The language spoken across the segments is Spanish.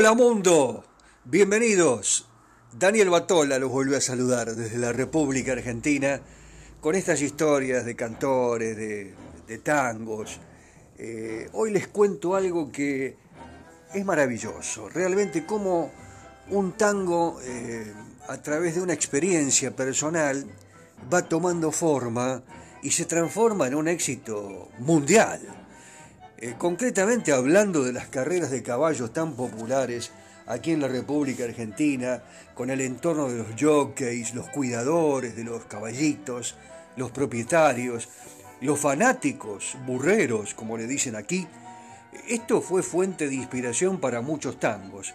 Hola mundo, bienvenidos. Daniel Batola los vuelve a saludar desde la República Argentina con estas historias de cantores, de, tangos. Eh, hoy les cuento algo que es maravilloso, realmente como un tango eh, a través de una experiencia personal va tomando forma y se transforma en un éxito mundial. Eh, concretamente hablando de las carreras de caballos tan populares aquí en la República Argentina, con el entorno de los jockeys, los cuidadores de los caballitos, los propietarios, los fanáticos, burreros, como le dicen aquí, esto fue fuente de inspiración para muchos tangos.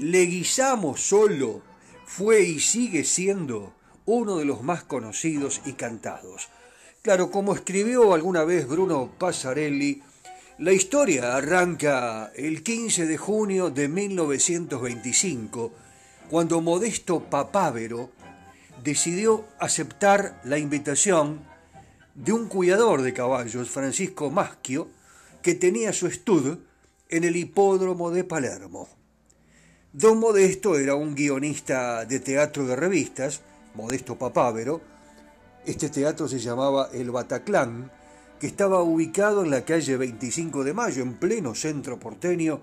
Leguizamo solo fue y sigue siendo uno de los más conocidos y cantados. Claro, como escribió alguna vez Bruno Passarelli, la historia arranca el 15 de junio de 1925, cuando Modesto Papávero decidió aceptar la invitación de un cuidador de caballos, Francisco Maschio, que tenía su estudio en el hipódromo de Palermo. Don Modesto era un guionista de teatro de revistas, Modesto Papávero. Este teatro se llamaba El Bataclán que estaba ubicado en la calle 25 de Mayo, en pleno centro porteño,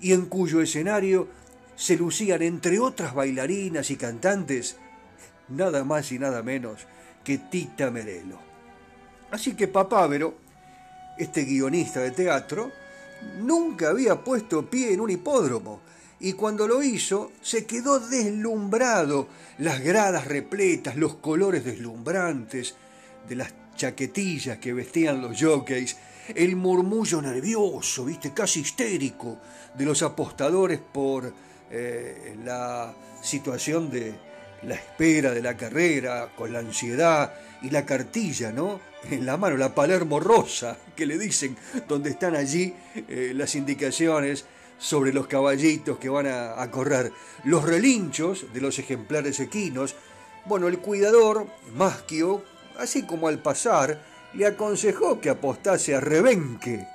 y en cuyo escenario se lucían, entre otras bailarinas y cantantes, nada más y nada menos que Tita Merelo. Así que Papávero, este guionista de teatro, nunca había puesto pie en un hipódromo, y cuando lo hizo se quedó deslumbrado, las gradas repletas, los colores deslumbrantes de las chaquetillas que vestían los jockeys, el murmullo nervioso, viste, casi histérico, de los apostadores por eh, la situación de la espera de la carrera, con la ansiedad y la cartilla, ¿no? En la mano, la Palermo Rosa, que le dicen, donde están allí eh, las indicaciones sobre los caballitos que van a, correr, los relinchos de los ejemplares equinos, bueno, el cuidador, Maschio, así como al pasar, le aconsejó que apostase a Rebenque,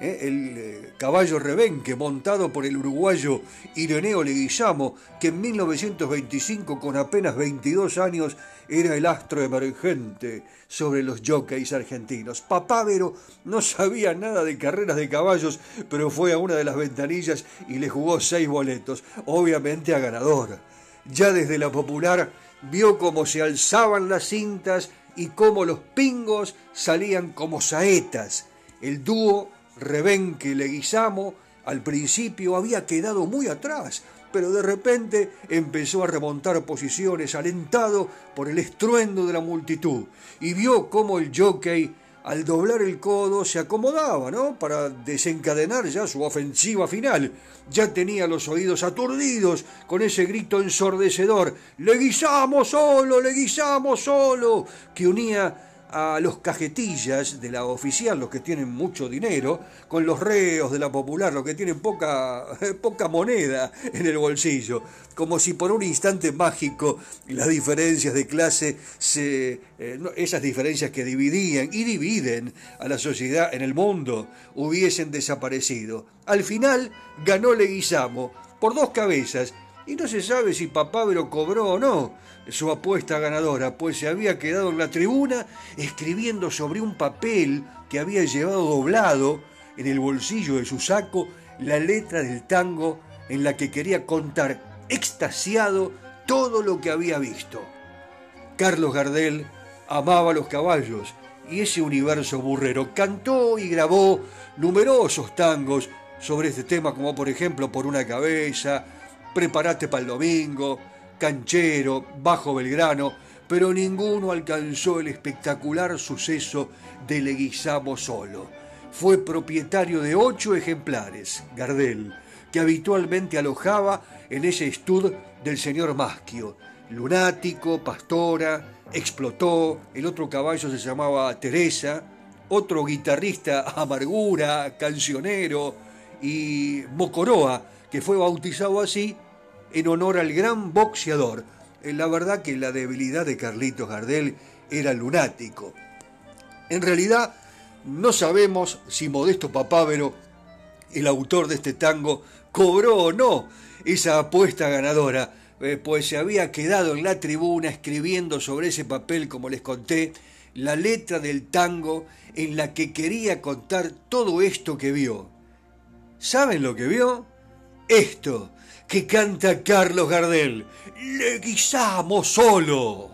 ¿eh? el eh, caballo Rebenque, montado por el uruguayo Ireneo Leguizamo, que en 1925, con apenas 22 años, era el astro emergente sobre los jockeys argentinos. Papávero no sabía nada de carreras de caballos, pero fue a una de las ventanillas y le jugó seis boletos, obviamente a ganador. Ya desde la popular vio cómo se alzaban las cintas y cómo los pingos salían como saetas. El dúo Rebenque-Leguizamo al principio había quedado muy atrás, pero de repente empezó a remontar posiciones alentado por el estruendo de la multitud y vio cómo el jockey al doblar el codo se acomodaba, ¿no? Para desencadenar ya su ofensiva final. Ya tenía los oídos aturdidos con ese grito ensordecedor, ¡Le guisamos solo, le guisamos solo! que unía a los cajetillas de la oficial, los que tienen mucho dinero, con los reos de la popular, los que tienen poca, poca moneda en el bolsillo, como si por un instante mágico las diferencias de clase, se, eh, esas diferencias que dividían y dividen a la sociedad en el mundo, hubiesen desaparecido. Al final ganó Leguizamo por dos cabezas y no se sabe si Papávero cobró o no su apuesta ganadora, pues se había quedado en la tribuna escribiendo sobre un papel que había llevado doblado en el bolsillo de su saco la letra del tango en la que quería contar extasiado todo lo que había visto. Carlos Gardel amaba los caballos y ese universo burrero. Cantó y grabó numerosos tangos sobre este tema, como por ejemplo Por una cabeza, Prepárate para el domingo, Canchero, Bajo Belgrano, pero ninguno alcanzó el espectacular suceso de Leguizamo solo. Fue propietario de ocho ejemplares, Gardel, que habitualmente alojaba en ese estud del señor Maschio. Lunático, pastora, explotó, el otro caballo se llamaba Teresa, otro guitarrista amargura, cancionero y Mocoroa, que fue bautizado así en honor al gran boxeador. Eh, la verdad que la debilidad de Carlitos Gardel era lunático. En realidad, no sabemos si Modesto Papávero, el autor de este tango, cobró o no esa apuesta ganadora, eh, pues se había quedado en la tribuna escribiendo sobre ese papel, como les conté, la letra del tango en la que quería contar todo esto que vio. ¿Saben lo que vio? Esto que canta Carlos Gardel. Le guisamos solo.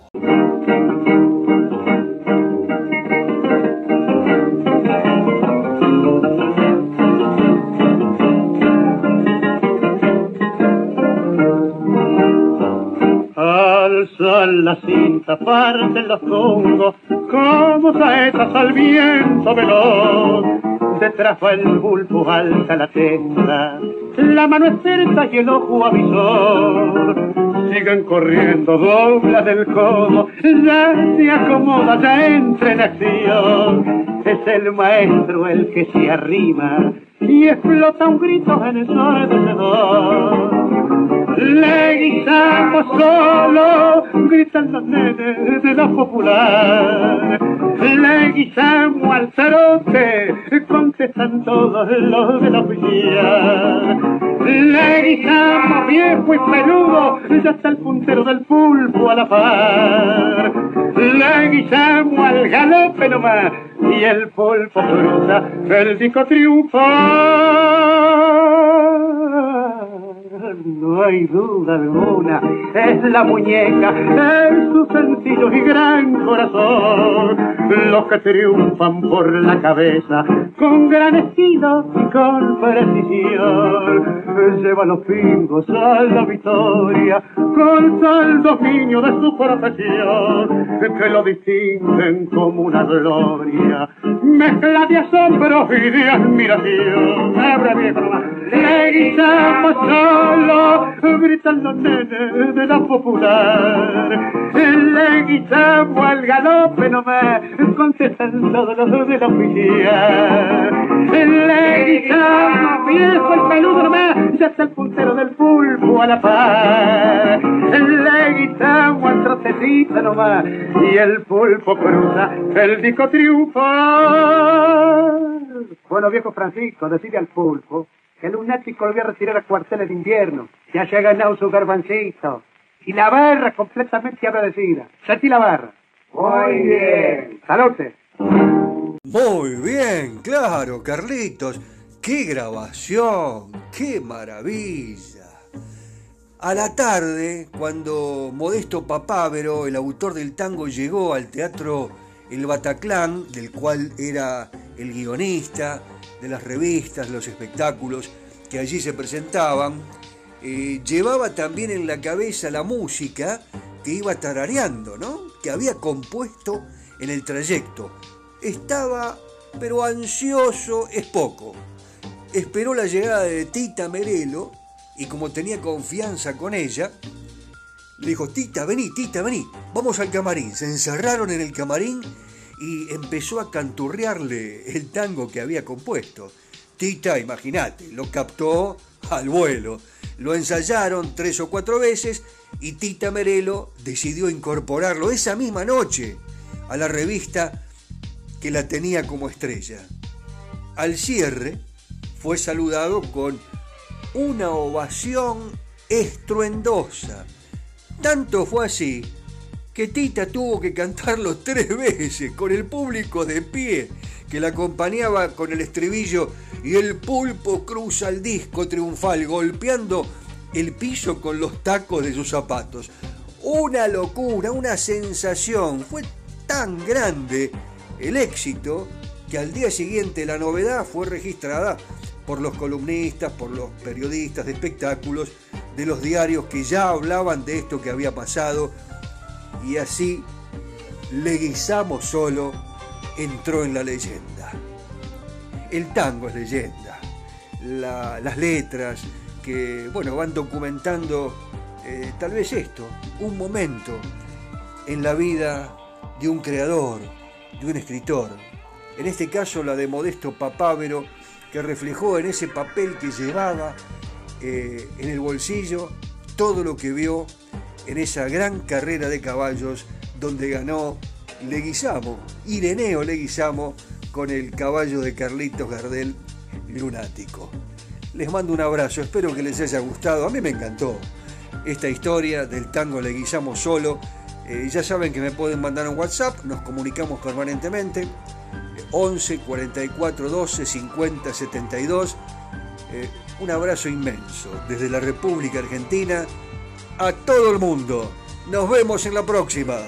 Alzan la cinta, parten los congos, como saetas al viento veloz. Detrás va el bulbo, alta la testa, la mano es cerca y el ojo avisor. Siguen corriendo, dobla del codo, ya se acomoda, ya entra en acción. Es el maestro el que se arrima y explota un grito en el ensordecedor. Le guisamos solo, gritan los nenes de la popular. Le guisamos al cerote, contestan todos los de la oficina. Le guisamos viejo y peludo, ya está el puntero del pulpo a la par. Le guisamos al galope nomás, y el pulpo cruza, el disco triunfa. No hay duda alguna, es la muñeca, es su sencillo y gran corazón. Los que triunfan por la cabeza, con gran estilo y con precisión. Lleva los pingos a la victoria, con tal dominio de su profesión, que lo distinguen como una gloria, mezcla de asombro y de admiración. Le guisamos solo, gritan los nenes de la popular. Le guisamos al galope nomás, contestan todos los de la oficina. Le guisamos viejo el peludo nomás, ya está el puntero del pulpo a la par. Le guisamos al trotecito nomás, y el pulpo cruza, el disco triunfa. Bueno, viejo Francisco, decide al pulpo que el lunático lo voy a retirar a cuarteles de invierno. Ya se ha ganado su garbancito. Y la barra completamente agradecida. Sentí la barra. Muy bien. Salute. Muy bien, claro, Carlitos. ¡Qué grabación! ¡Qué maravilla! A la tarde, cuando Modesto Papávero, el autor del tango, llegó al teatro El Bataclán, del cual era el guionista, de las revistas, los espectáculos que allí se presentaban, eh, llevaba también en la cabeza la música que iba tarareando, ¿no? Que había compuesto en el trayecto. Estaba, pero ansioso es poco. Esperó la llegada de Tita Merelo y como tenía confianza con ella, le dijo, Tita, vení, Tita, vení, vamos al camarín. Se encerraron en el camarín y empezó a canturrearle el tango que había compuesto. Tita, imagínate, lo captó al vuelo. Lo ensayaron tres o cuatro veces y Tita Merelo decidió incorporarlo esa misma noche a la revista que la tenía como estrella. Al cierre fue saludado con una ovación estruendosa. Tanto fue así que Tita tuvo que cantarlo tres veces con el público de pie que la acompañaba con el estribillo y el pulpo cruza el disco triunfal golpeando el piso con los tacos de sus zapatos. Una locura, una sensación. Fue tan grande el éxito que al día siguiente la novedad fue registrada por los columnistas, por los periodistas de espectáculos, de los diarios que ya hablaban de esto que había pasado y así Leguizamo solo entró en la leyenda. El tango es leyenda. las letras que bueno, van documentando eh, tal vez esto, un momento en la vida de un creador, de un escritor. En este caso la de Modesto Papávero, que reflejó en ese papel que llevaba eh, en el bolsillo todo lo que vio en esa gran carrera de caballos donde ganó Leguizamo, Ireneo Leguizamo, con el caballo de Carlitos Gardel lunático. Les mando un abrazo, espero que les haya gustado. A mí me encantó esta historia del tango Le Guillamos Solo. Eh, ya saben que me pueden mandar un WhatsApp, nos comunicamos permanentemente. 11 44 12 50 72. un abrazo inmenso desde la República Argentina a todo el mundo. Nos vemos en la próxima.